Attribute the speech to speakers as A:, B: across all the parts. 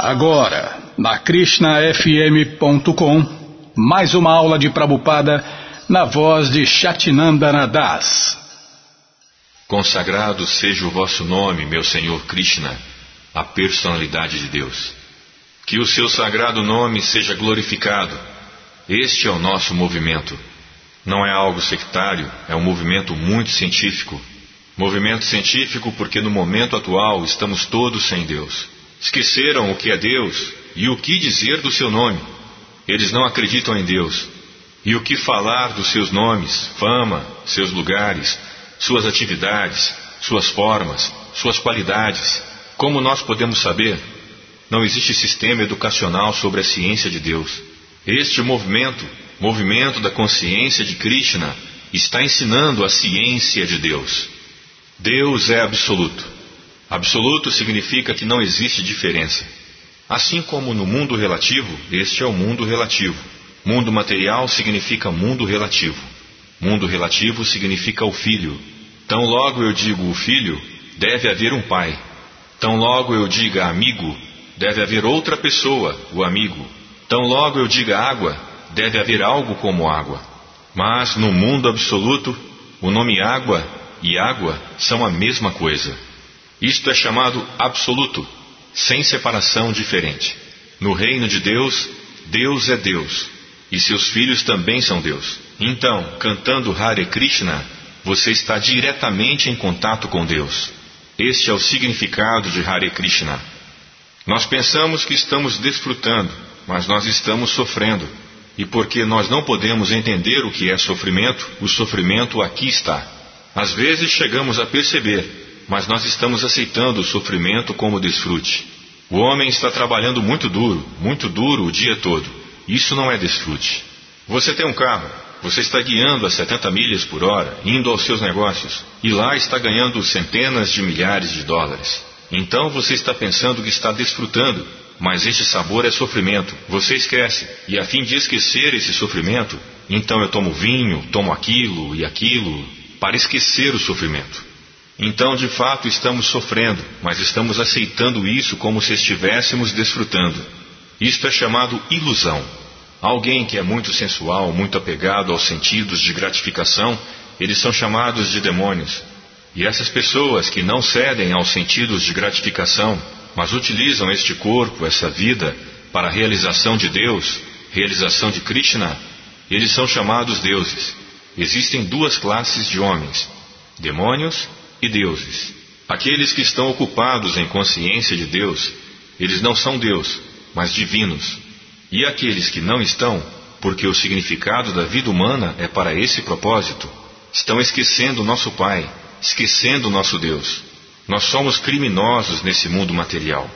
A: Agora, na KrishnaFM.com, mais uma aula de Prabupada na voz de Shatinandana Das.
B: Consagrado seja o vosso nome, meu Senhor Krishna, a personalidade de Deus. Que o seu sagrado nome seja glorificado. Este é o nosso movimento. Não é algo sectário, é um movimento muito científico. Movimento científico porque no momento atual estamos todos sem Deus. Esqueceram o que é Deus e o que dizer do seu nome. Eles não acreditam em Deus. E o que falar dos seus nomes, fama, seus lugares, suas atividades, suas formas, suas qualidades. Como nós podemos saber? Não existe sistema educacional sobre a ciência de Deus. Este movimento, movimento da consciência de Krishna, está ensinando a ciência de Deus. Deus é absoluto. Absoluto significa que não existe diferença. Assim como no mundo relativo, este é o mundo relativo. Mundo material significa mundo relativo. Mundo relativo significa o filho. Tão logo eu digo o filho, deve haver um pai. Tão logo eu diga amigo, deve haver outra pessoa, o amigo. Tão logo eu diga água, deve haver algo como água. Mas no mundo absoluto, o nome água e água são a mesma coisa. Isto é chamado absoluto, sem separação diferente. No reino de Deus, Deus é Deus, e seus filhos também são Deus. Então, cantando Hare Krishna, você está diretamente em contato com Deus. Este é o significado de Hare Krishna. Nós pensamos que estamos desfrutando, mas nós estamos sofrendo. E porque nós não podemos entender o que é sofrimento, o sofrimento aqui está. Às vezes chegamos a perceber mas nós estamos aceitando o sofrimento como desfrute. O homem está trabalhando muito duro, muito duro o dia todo. Isso não é desfrute. Você tem um carro, você está guiando a 70 milhas por hora, indo aos seus negócios, e lá está ganhando centenas de milhares de dólares. Então você está pensando que está desfrutando, mas esse sabor é sofrimento. Você esquece, e a fim de esquecer esse sofrimento, então eu tomo vinho, tomo aquilo e aquilo, para esquecer o sofrimento. Então, de fato, estamos sofrendo, mas estamos aceitando isso como se estivéssemos desfrutando. Isto é chamado ilusão. Alguém que é muito sensual, muito apegado aos sentidos de gratificação, eles são chamados de demônios. E essas pessoas que não cedem aos sentidos de gratificação, mas utilizam este corpo, essa vida, para a realização de Deus, realização de Krishna, eles são chamados deuses. Existem duas classes de homens: demônios e deuses. Aqueles que estão ocupados em consciência de Deus, eles não são Deus, mas divinos. E aqueles que não estão, porque o significado da vida humana é para esse propósito, estão esquecendo nosso Pai, esquecendo nosso Deus. Nós somos criminosos nesse mundo material.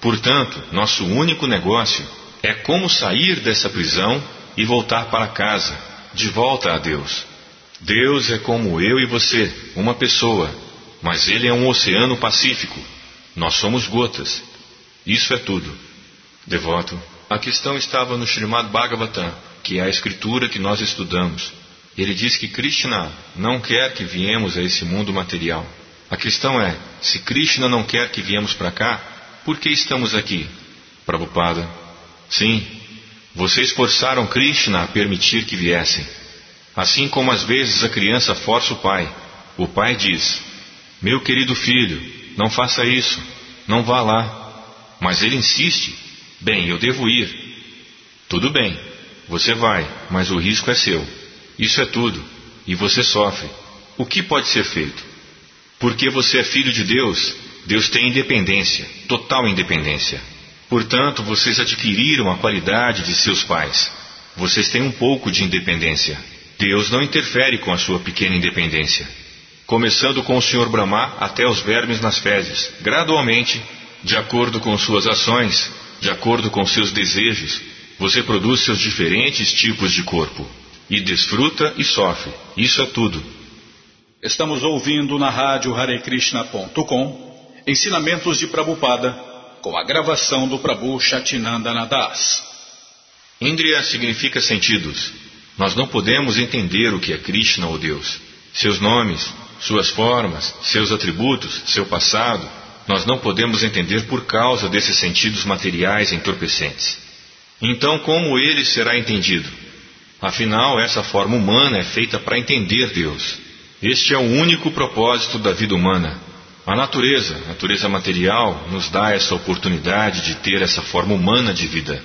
B: Portanto, nosso único negócio é como sair dessa prisão e voltar para casa, de volta a Deus. Deus é como eu e você, uma pessoa, mas ele é um oceano pacífico. Nós somos gotas. Isso é tudo. Devoto, a questão estava no Srimad Bhagavatam, que é a escritura que nós estudamos. Ele diz que Krishna não quer que viemos a esse mundo material. A questão é: se Krishna não quer que viemos para cá, por que estamos aqui? Prabhupada, sim, vocês forçaram Krishna a permitir que viessem. Assim como às vezes a criança força o pai. O pai diz: meu querido filho, não faça isso, não vá lá. Mas ele insiste: Bem, eu devo ir. Tudo bem, você vai, mas o risco é seu. Isso é tudo, e você sofre. O que pode ser feito? Porque você é filho de Deus, Deus tem independência, total independência. Portanto, vocês adquiriram a qualidade de seus pais. Vocês têm um pouco de independência. Deus não interfere com a sua pequena independência começando com o Sr. Brahma até os vermes nas fezes, gradualmente, de acordo com suas ações, de acordo com seus desejos, você produz seus diferentes tipos de corpo. E desfruta e sofre. Isso é tudo.
A: Estamos ouvindo na rádio Harekrishna.com ensinamentos de Prabhupada com a gravação do Prabhu Chatinanda Nadas.
B: Indriya significa sentidos. Nós não podemos entender o que é Krishna ou Deus. Seus nomes, suas formas, seus atributos, seu passado, nós não podemos entender por causa desses sentidos materiais entorpecentes. Então, como ele será entendido? Afinal, essa forma humana é feita para entender Deus. Este é o único propósito da vida humana. A natureza, a natureza material, nos dá essa oportunidade de ter essa forma humana de vida.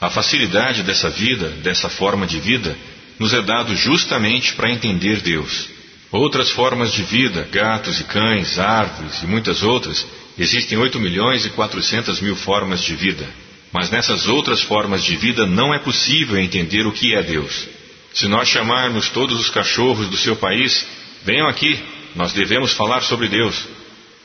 B: A facilidade dessa vida, dessa forma de vida, nos é dado justamente para entender Deus. Outras formas de vida, gatos e cães, árvores e muitas outras, existem 8 milhões e 400 mil formas de vida. Mas nessas outras formas de vida não é possível entender o que é Deus. Se nós chamarmos todos os cachorros do seu país, venham aqui, nós devemos falar sobre Deus.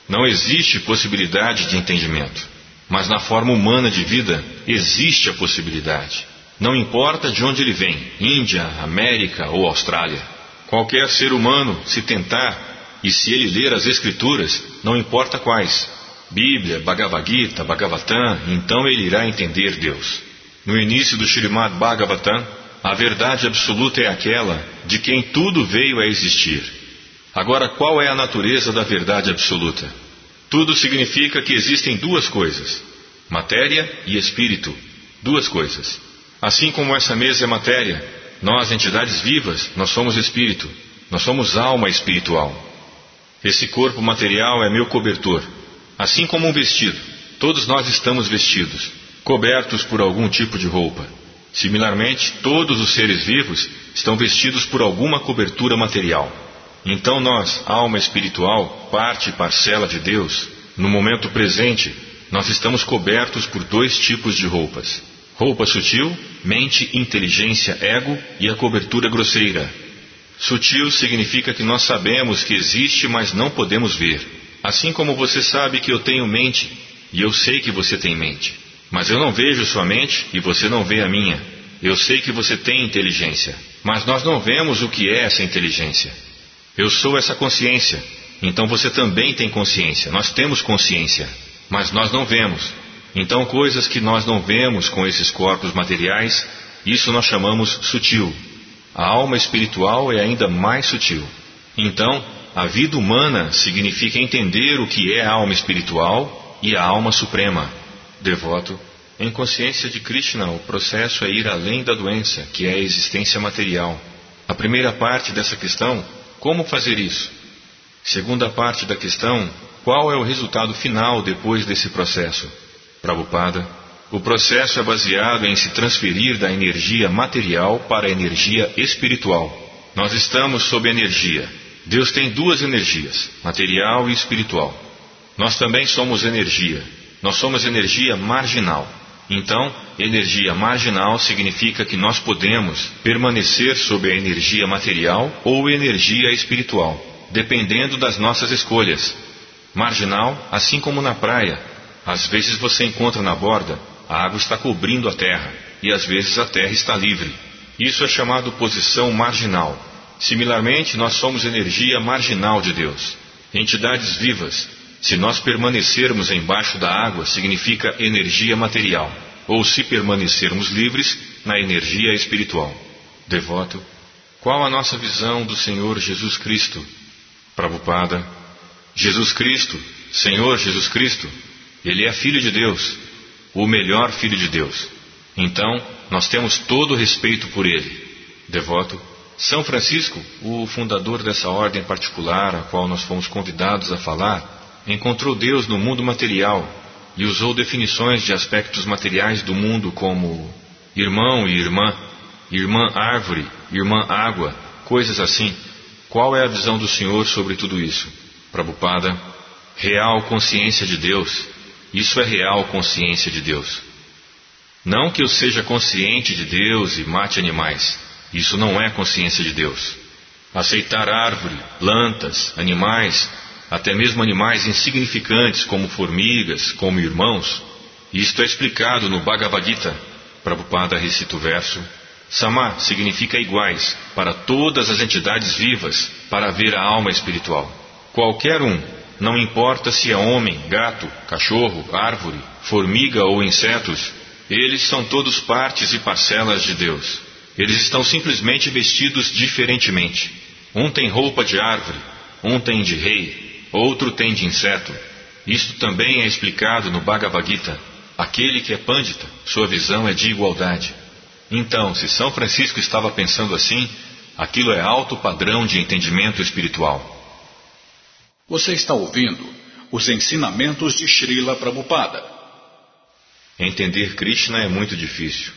B: Não existe possibilidade de entendimento. Mas na forma humana de vida existe a possibilidade. Não importa de onde ele vem Índia, América ou Austrália. Qualquer ser humano, se tentar, e se ele ler as Escrituras, não importa quais, Bíblia, Bhagavad Gita, Bhagavatam, então ele irá entender Deus. No início do Srimad Bhagavatam, a verdade absoluta é aquela de quem tudo veio a existir. Agora, qual é a natureza da verdade absoluta? Tudo significa que existem duas coisas: matéria e espírito. Duas coisas. Assim como essa mesa é matéria, nós, entidades vivas, nós somos espírito, nós somos alma espiritual. Esse corpo material é meu cobertor, Assim como um vestido, todos nós estamos vestidos, cobertos por algum tipo de roupa. Similarmente, todos os seres vivos estão vestidos por alguma cobertura material. Então nós, alma espiritual, parte e parcela de Deus, no momento presente, nós estamos cobertos por dois tipos de roupas: roupa sutil, mente, inteligência, ego e a cobertura grosseira. Sutil significa que nós sabemos que existe, mas não podemos ver. Assim como você sabe que eu tenho mente, e eu sei que você tem mente. Mas eu não vejo sua mente e você não vê a minha. Eu sei que você tem inteligência, mas nós não vemos o que é essa inteligência. Eu sou essa consciência, então você também tem consciência. Nós temos consciência, mas nós não vemos. Então, coisas que nós não vemos com esses corpos materiais, isso nós chamamos sutil. A alma espiritual é ainda mais sutil. Então, a vida humana significa entender o que é a alma espiritual e a alma suprema. Devoto, em consciência de Krishna, o processo é ir além da doença, que é a existência material. A primeira parte dessa questão, como fazer isso? Segunda parte da questão, qual é o resultado final depois desse processo? Prabhupada, o processo é baseado em se transferir da energia material para a energia espiritual. Nós estamos sob energia, Deus tem duas energias, material e espiritual. Nós também somos energia. Nós somos energia marginal. Então, energia marginal significa que nós podemos permanecer sob a energia material ou energia espiritual, dependendo das nossas escolhas. Marginal, assim como na praia. Às vezes você encontra na borda, a água está cobrindo a terra, e às vezes a terra está livre. Isso é chamado posição marginal. Similarmente, nós somos energia marginal de Deus, entidades vivas. Se nós permanecermos embaixo da água, significa energia material, ou se permanecermos livres, na energia espiritual. Devoto, qual a nossa visão do Senhor Jesus Cristo? Prabhupada, Jesus Cristo, Senhor Jesus Cristo, Ele é Filho de Deus, o melhor Filho de Deus. Então, nós temos todo o respeito por Ele. Devoto, são Francisco, o fundador dessa ordem particular a qual nós fomos convidados a falar, encontrou Deus no mundo material e usou definições de aspectos materiais do mundo como irmão e irmã, irmã árvore, irmã água, coisas assim. Qual é a visão do Senhor sobre tudo isso? Prabhupada, real consciência de Deus. Isso é real consciência de Deus. Não que eu seja consciente de Deus e mate animais. Isso não é consciência de Deus. Aceitar árvore, plantas, animais, até mesmo animais insignificantes como formigas, como irmãos, isto é explicado no Bhagavad Gita. Prabhupada recita o verso. Sama significa iguais para todas as entidades vivas para ver a alma espiritual. Qualquer um, não importa se é homem, gato, cachorro, árvore, formiga ou insetos, eles são todos partes e parcelas de Deus. Eles estão simplesmente vestidos diferentemente. Um tem roupa de árvore, um tem de rei, outro tem de inseto. Isto também é explicado no Bhagavad Gita. Aquele que é Pandita, sua visão é de igualdade. Então, se São Francisco estava pensando assim, aquilo é alto padrão de entendimento espiritual.
A: Você está ouvindo os ensinamentos de Srila Prabhupada.
B: Entender Krishna é muito difícil.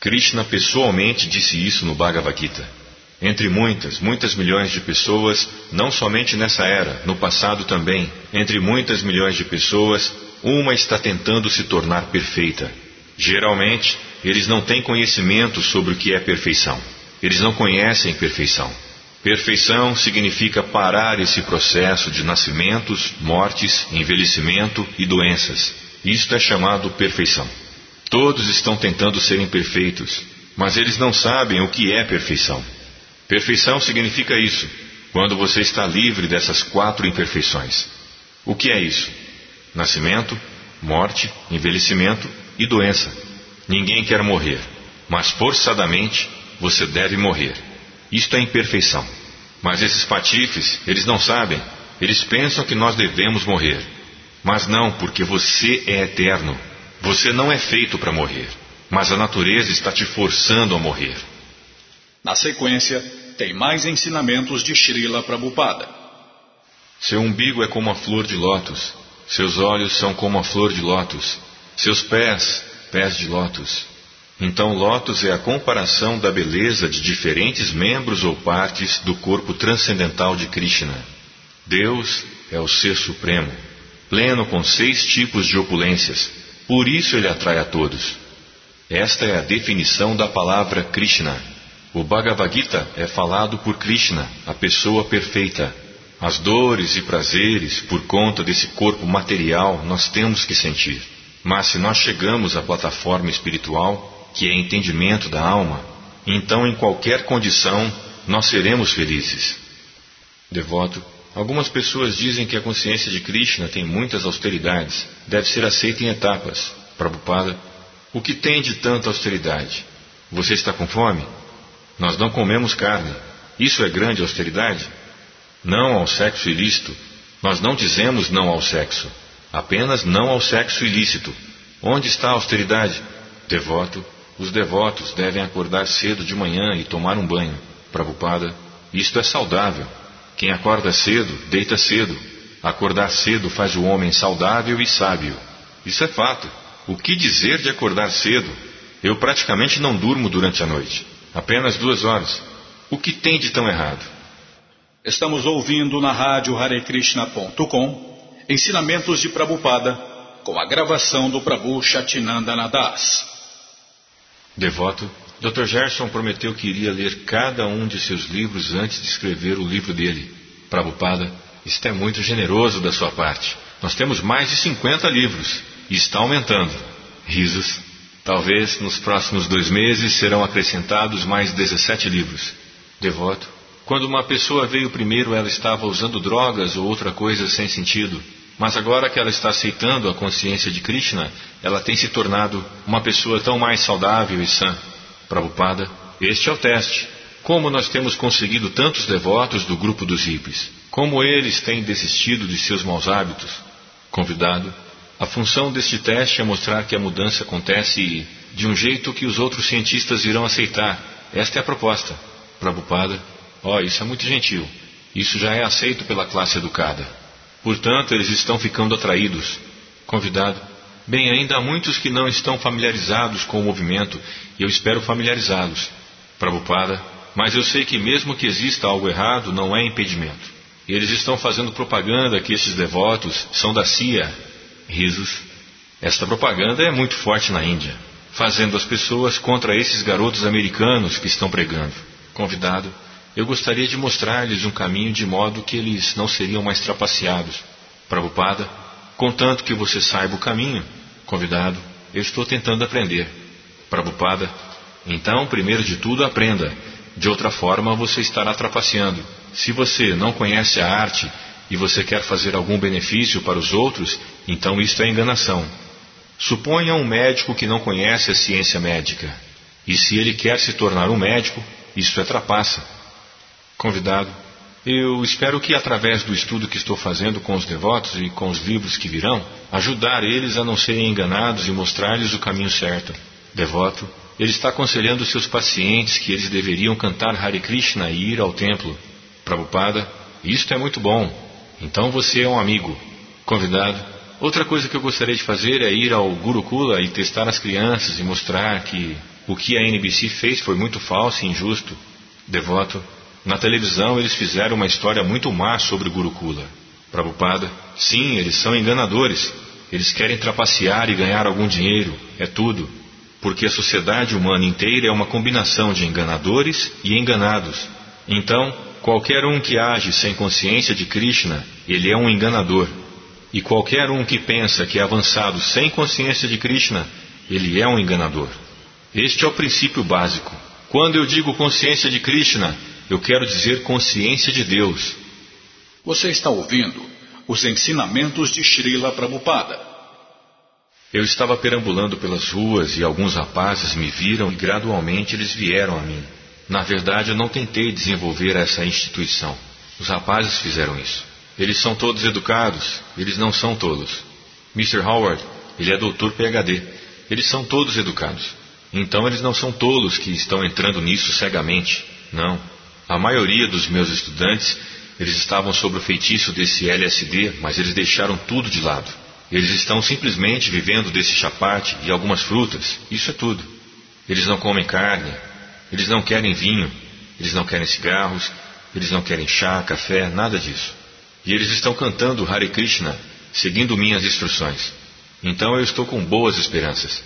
B: Krishna pessoalmente disse isso no Bhagavad Gita. Entre muitas, muitas milhões de pessoas, não somente nessa era, no passado também, entre muitas milhões de pessoas, uma está tentando se tornar perfeita. Geralmente, eles não têm conhecimento sobre o que é perfeição. Eles não conhecem perfeição. Perfeição significa parar esse processo de nascimentos, mortes, envelhecimento e doenças. Isto é chamado perfeição. Todos estão tentando serem perfeitos, mas eles não sabem o que é perfeição. Perfeição significa isso, quando você está livre dessas quatro imperfeições. O que é isso? Nascimento, morte, envelhecimento e doença. Ninguém quer morrer, mas forçadamente você deve morrer. Isto é imperfeição. Mas esses patifes, eles não sabem. Eles pensam que nós devemos morrer. Mas não, porque você é eterno. Você não é feito para morrer. Mas a natureza está te forçando a morrer.
A: Na sequência, tem mais ensinamentos de Srila Prabhupada.
B: Seu umbigo é como a flor de lótus. Seus olhos são como a flor de lótus. Seus pés, pés de lótus. Então, lótus é a comparação da beleza de diferentes membros ou partes do corpo transcendental de Krishna. Deus é o Ser Supremo, pleno com seis tipos de opulências. Por isso ele atrai a todos. Esta é a definição da palavra Krishna. O Bhagavad Gita é falado por Krishna, a pessoa perfeita. As dores e prazeres por conta desse corpo material nós temos que sentir. Mas se nós chegamos à plataforma espiritual, que é entendimento da alma, então em qualquer condição nós seremos felizes. Devoto, algumas pessoas dizem que a consciência de Krishna tem muitas austeridades, deve ser aceita em etapas. Prabhupada, o que tem de tanta austeridade? Você está com fome? Nós não comemos carne. Isso é grande austeridade? Não ao sexo ilícito. Nós não dizemos não ao sexo. Apenas não ao sexo ilícito. Onde está a austeridade? Devoto, os devotos devem acordar cedo de manhã e tomar um banho. Prabhupada, isto é saudável. Quem acorda cedo, deita cedo. Acordar cedo faz o homem saudável e sábio. Isso é fato. O que dizer de acordar cedo? Eu praticamente não durmo durante a noite. Apenas duas horas. O que tem de tão errado?
A: Estamos ouvindo na rádio Harekrishna.com ensinamentos de Prabhupada com a gravação do Prabhu Chatinanda Das.
B: Devoto, Dr. Gerson prometeu que iria ler cada um de seus livros antes de escrever o livro dele. Prabhupada, isto é muito generoso da sua parte. Nós temos mais de 50 livros e está aumentando. Risos. Talvez nos próximos dois meses serão acrescentados mais 17 livros. Devoto, quando uma pessoa veio primeiro, ela estava usando drogas ou outra coisa sem sentido. Mas agora que ela está aceitando a consciência de Krishna, ela tem se tornado uma pessoa tão mais saudável e sã. Prabhupada, este é o teste. Como nós temos conseguido tantos devotos do grupo dos hippies? Como eles têm desistido de seus maus hábitos? Convidado, a função deste teste é mostrar que a mudança acontece de um jeito que os outros cientistas irão aceitar. Esta é a proposta. Prabhupada, ó, oh, isso é muito gentil. Isso já é aceito pela classe educada. Portanto, eles estão ficando atraídos. Convidado, bem, ainda há muitos que não estão familiarizados com o movimento e eu espero familiarizá-los. Prabhupada, mas eu sei que mesmo que exista algo errado, não é impedimento. Eles estão fazendo propaganda que esses devotos são da CIA. Risos. Esta propaganda é muito forte na Índia, fazendo as pessoas contra esses garotos americanos que estão pregando. Convidado, eu gostaria de mostrar-lhes um caminho de modo que eles não seriam mais trapaceados. Prabhupada, contanto que você saiba o caminho, convidado, eu estou tentando aprender. Prabhupada, então, primeiro de tudo, aprenda. De outra forma, você estará trapaceando. Se você não conhece a arte e você quer fazer algum benefício para os outros, então isto é enganação. Suponha um médico que não conhece a ciência médica. E se ele quer se tornar um médico, isto é trapaça. Convidado, Eu espero que, através do estudo que estou fazendo com os devotos e com os livros que virão, ajudar eles a não serem enganados e mostrar-lhes o caminho certo. Devoto, ele está aconselhando seus pacientes que eles deveriam cantar Hare Krishna e ir ao templo. Prabhupada, isto é muito bom. Então você é um amigo. Convidado, outra coisa que eu gostaria de fazer é ir ao Gurukula e testar as crianças e mostrar que o que a NBC fez foi muito falso e injusto. Devoto, na televisão eles fizeram uma história muito má sobre o Gurukula. Prabhupada, sim, eles são enganadores. Eles querem trapacear e ganhar algum dinheiro. É tudo. Porque a sociedade humana inteira é uma combinação de enganadores e enganados. Então, qualquer um que age sem consciência de Krishna, ele é um enganador. E qualquer um que pensa que é avançado sem consciência de Krishna, ele é um enganador. Este é o princípio básico. Quando eu digo consciência de Krishna, eu quero dizer consciência de Deus.
A: Você está ouvindo os ensinamentos de Srila Prabhupada.
B: Eu estava perambulando pelas ruas e alguns rapazes me viram e gradualmente eles vieram a mim. Na verdade, eu não tentei desenvolver essa instituição. Os rapazes fizeram isso. Eles são todos educados, eles não são tolos. Mr. Howard, ele é doutor PhD. Eles são todos educados. Então eles não são tolos que estão entrando nisso cegamente. Não. A maioria dos meus estudantes, eles estavam sob o feitiço desse LSD, mas eles deixaram tudo de lado. Eles estão simplesmente vivendo desse chapate e algumas frutas. Isso é tudo. Eles não comem carne, eles não querem vinho, eles não querem cigarros, eles não querem chá, café, nada disso. E eles estão cantando Hare Krishna, seguindo minhas instruções. Então eu estou com boas esperanças.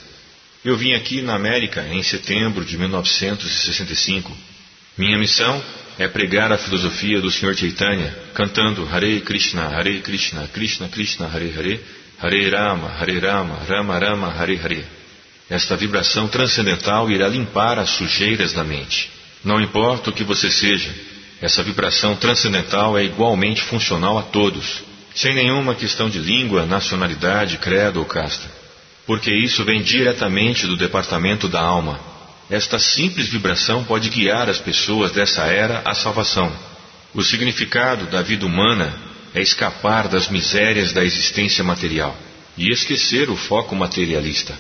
B: Eu vim aqui na América em setembro de 1965 minha missão é pregar a filosofia do Sr. Chaitanya, cantando Hare Krishna, Hare Krishna, Krishna Krishna, Hare Hare, Hare Rama, Hare Rama, Rama Rama, Hare Hare. Esta vibração transcendental irá limpar as sujeiras da mente. Não importa o que você seja, essa vibração transcendental é igualmente funcional a todos, sem nenhuma questão de língua, nacionalidade, credo ou casta. Porque isso vem diretamente do departamento da alma esta simples vibração pode guiar as pessoas dessa era à salvação. O significado da vida humana é escapar das misérias da existência material e esquecer o foco materialista.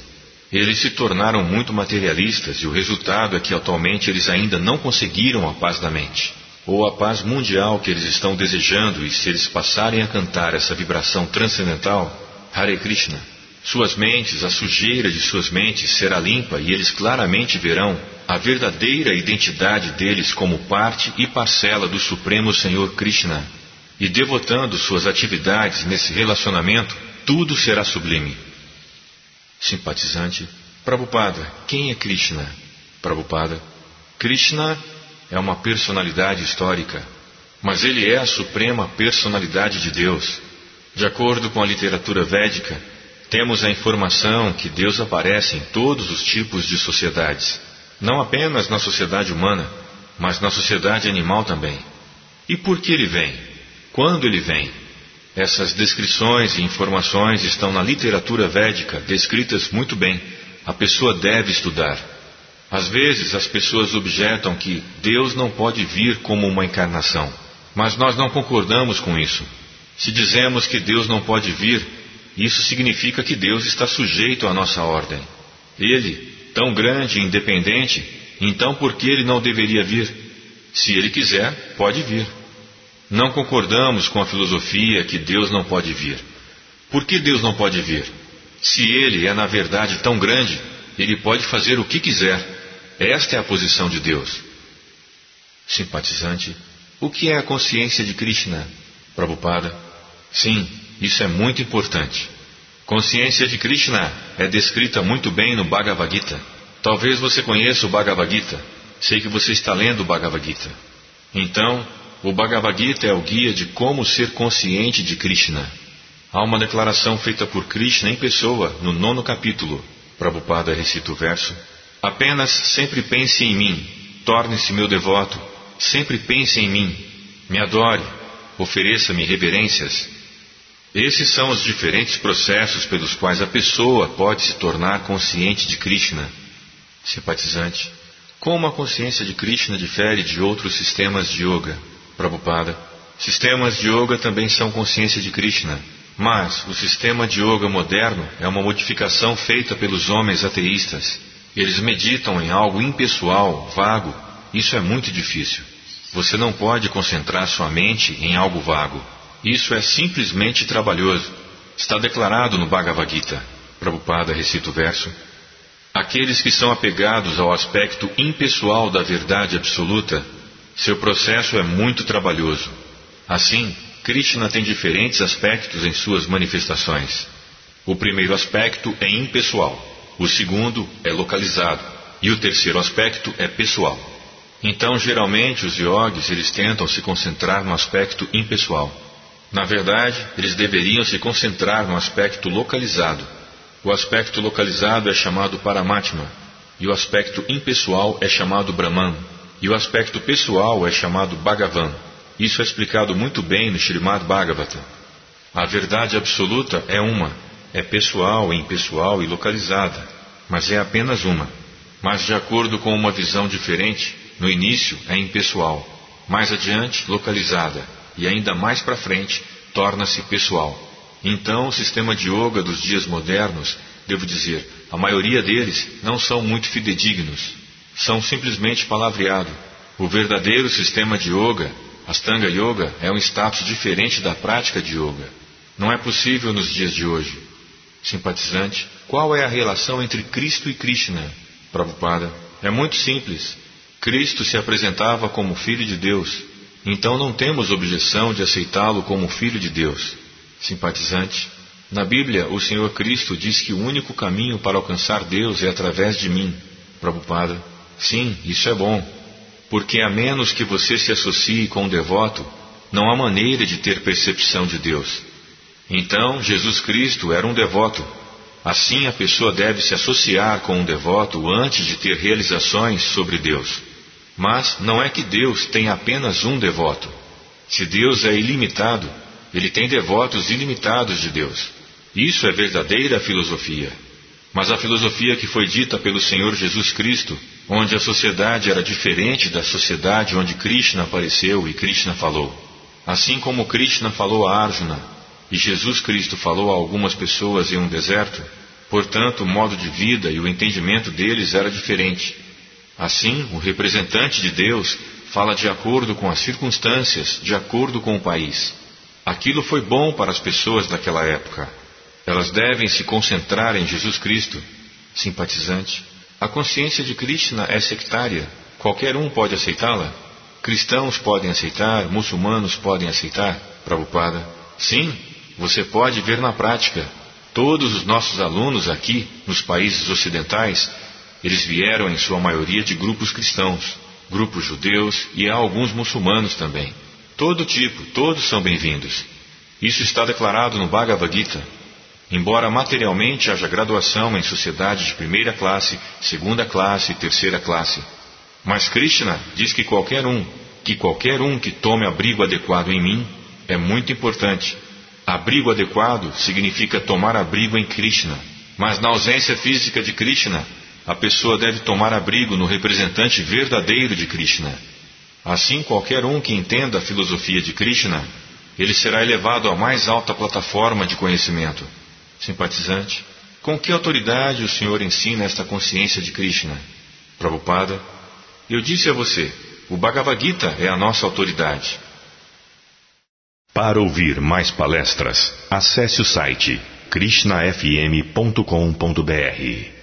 B: Eles se tornaram muito materialistas e o resultado é que atualmente eles ainda não conseguiram a paz da mente, ou a paz mundial que eles estão desejando, e se eles passarem a cantar essa vibração transcendental, Hare Krishna, suas mentes, a sujeira de suas mentes será limpa e eles claramente verão a verdadeira identidade deles como parte e parcela do Supremo Senhor Krishna. E devotando suas atividades nesse relacionamento, tudo será sublime. Simpatizante, Prabhupada, quem é Krishna? Prabhupada, Krishna é uma personalidade histórica, mas ele é a suprema personalidade de Deus. De acordo com a literatura védica, temos a informação que Deus aparece em todos os tipos de sociedades, não apenas na sociedade humana, mas na sociedade animal também. E por que ele vem? Quando ele vem? Essas descrições e informações estão na literatura védica, descritas muito bem. A pessoa deve estudar. Às vezes as pessoas objetam que Deus não pode vir como uma encarnação, mas nós não concordamos com isso. Se dizemos que Deus não pode vir, isso significa que Deus está sujeito à nossa ordem. Ele, tão grande e independente, então por que ele não deveria vir? Se ele quiser, pode vir. Não concordamos com a filosofia que Deus não pode vir. Por que Deus não pode vir? Se ele é na verdade tão grande, ele pode fazer o que quiser. Esta é a posição de Deus. Simpatizante, o que é a consciência de Krishna? Prabhupada, sim, isso é muito importante. Consciência de Krishna é descrita muito bem no Bhagavad Gita. Talvez você conheça o Bhagavad Gita. Sei que você está lendo o Bhagavad Gita. Então, o Bhagavad Gita é o guia de como ser consciente de Krishna. Há uma declaração feita por Krishna em pessoa no nono capítulo. Prabhupada recita o verso: Apenas sempre pense em mim, torne-se meu devoto, sempre pense em mim, me adore, ofereça-me reverências. Esses são os diferentes processos pelos quais a pessoa pode se tornar consciente de Krishna. Simpatizante, como a consciência de Krishna difere de outros sistemas de yoga? Prabhupada, sistemas de yoga também são consciência de Krishna, mas o sistema de yoga moderno é uma modificação feita pelos homens ateístas. Eles meditam em algo impessoal, vago. Isso é muito difícil. Você não pode concentrar sua mente em algo vago. Isso é simplesmente trabalhoso. Está declarado no Bhagavad Gita. Prabhupada recita o verso. Aqueles que são apegados ao aspecto impessoal da verdade absoluta, seu processo é muito trabalhoso. Assim, Krishna tem diferentes aspectos em suas manifestações. O primeiro aspecto é impessoal, o segundo é localizado e o terceiro aspecto é pessoal. Então, geralmente, os yogis eles tentam se concentrar no aspecto impessoal. Na verdade, eles deveriam se concentrar no aspecto localizado. O aspecto localizado é chamado Paramatma, e o aspecto impessoal é chamado Brahman, e o aspecto pessoal é chamado Bhagavan. Isso é explicado muito bem no Srimad Bhagavatam. A verdade absoluta é uma, é pessoal, impessoal e localizada, mas é apenas uma. Mas de acordo com uma visão diferente, no início é impessoal, mais adiante localizada e ainda mais para frente torna-se pessoal. Então, o sistema de yoga dos dias modernos, devo dizer, a maioria deles não são muito fidedignos, são simplesmente palavreado. O verdadeiro sistema de yoga Astanga Yoga é um status diferente da prática de yoga. Não é possível nos dias de hoje. Simpatizante, qual é a relação entre Cristo e Krishna? Prabhupada, é muito simples. Cristo se apresentava como Filho de Deus, então não temos objeção de aceitá-lo como Filho de Deus. Simpatizante, na Bíblia o Senhor Cristo diz que o único caminho para alcançar Deus é através de mim. Prabhupada, sim, isso é bom. Porque a menos que você se associe com um devoto, não há maneira de ter percepção de Deus. Então, Jesus Cristo era um devoto. Assim, a pessoa deve se associar com um devoto antes de ter realizações sobre Deus. Mas não é que Deus tem apenas um devoto. Se Deus é ilimitado, ele tem devotos ilimitados de Deus. Isso é verdadeira filosofia. Mas a filosofia que foi dita pelo Senhor Jesus Cristo, onde a sociedade era diferente da sociedade onde Krishna apareceu e Krishna falou. Assim como Krishna falou a Arjuna e Jesus Cristo falou a algumas pessoas em um deserto, portanto o modo de vida e o entendimento deles era diferente. Assim, o representante de Deus fala de acordo com as circunstâncias, de acordo com o país. Aquilo foi bom para as pessoas daquela época. Elas devem se concentrar em Jesus Cristo. Simpatizante, a consciência de Krishna é sectária. Qualquer um pode aceitá-la? Cristãos podem aceitar, muçulmanos podem aceitar? Prabhupada, sim, você pode ver na prática. Todos os nossos alunos aqui, nos países ocidentais, eles vieram em sua maioria de grupos cristãos, grupos judeus e há alguns muçulmanos também. Todo tipo, todos são bem-vindos. Isso está declarado no Bhagavad Gita, Embora materialmente haja graduação em sociedade de primeira classe, segunda classe e terceira classe. Mas Krishna diz que qualquer um, que qualquer um que tome abrigo adequado em mim, é muito importante. Abrigo adequado significa tomar abrigo em Krishna. Mas na ausência física de Krishna, a pessoa deve tomar abrigo no representante verdadeiro de Krishna. Assim, qualquer um que entenda a filosofia de Krishna, ele será elevado à mais alta plataforma de conhecimento. Simpatizante, com que autoridade o senhor ensina esta consciência de Krishna? Prabhupada, eu disse a você, o Bhagavad Gita é a nossa autoridade.
C: Para ouvir mais palestras, acesse o site krishnafm.com.br.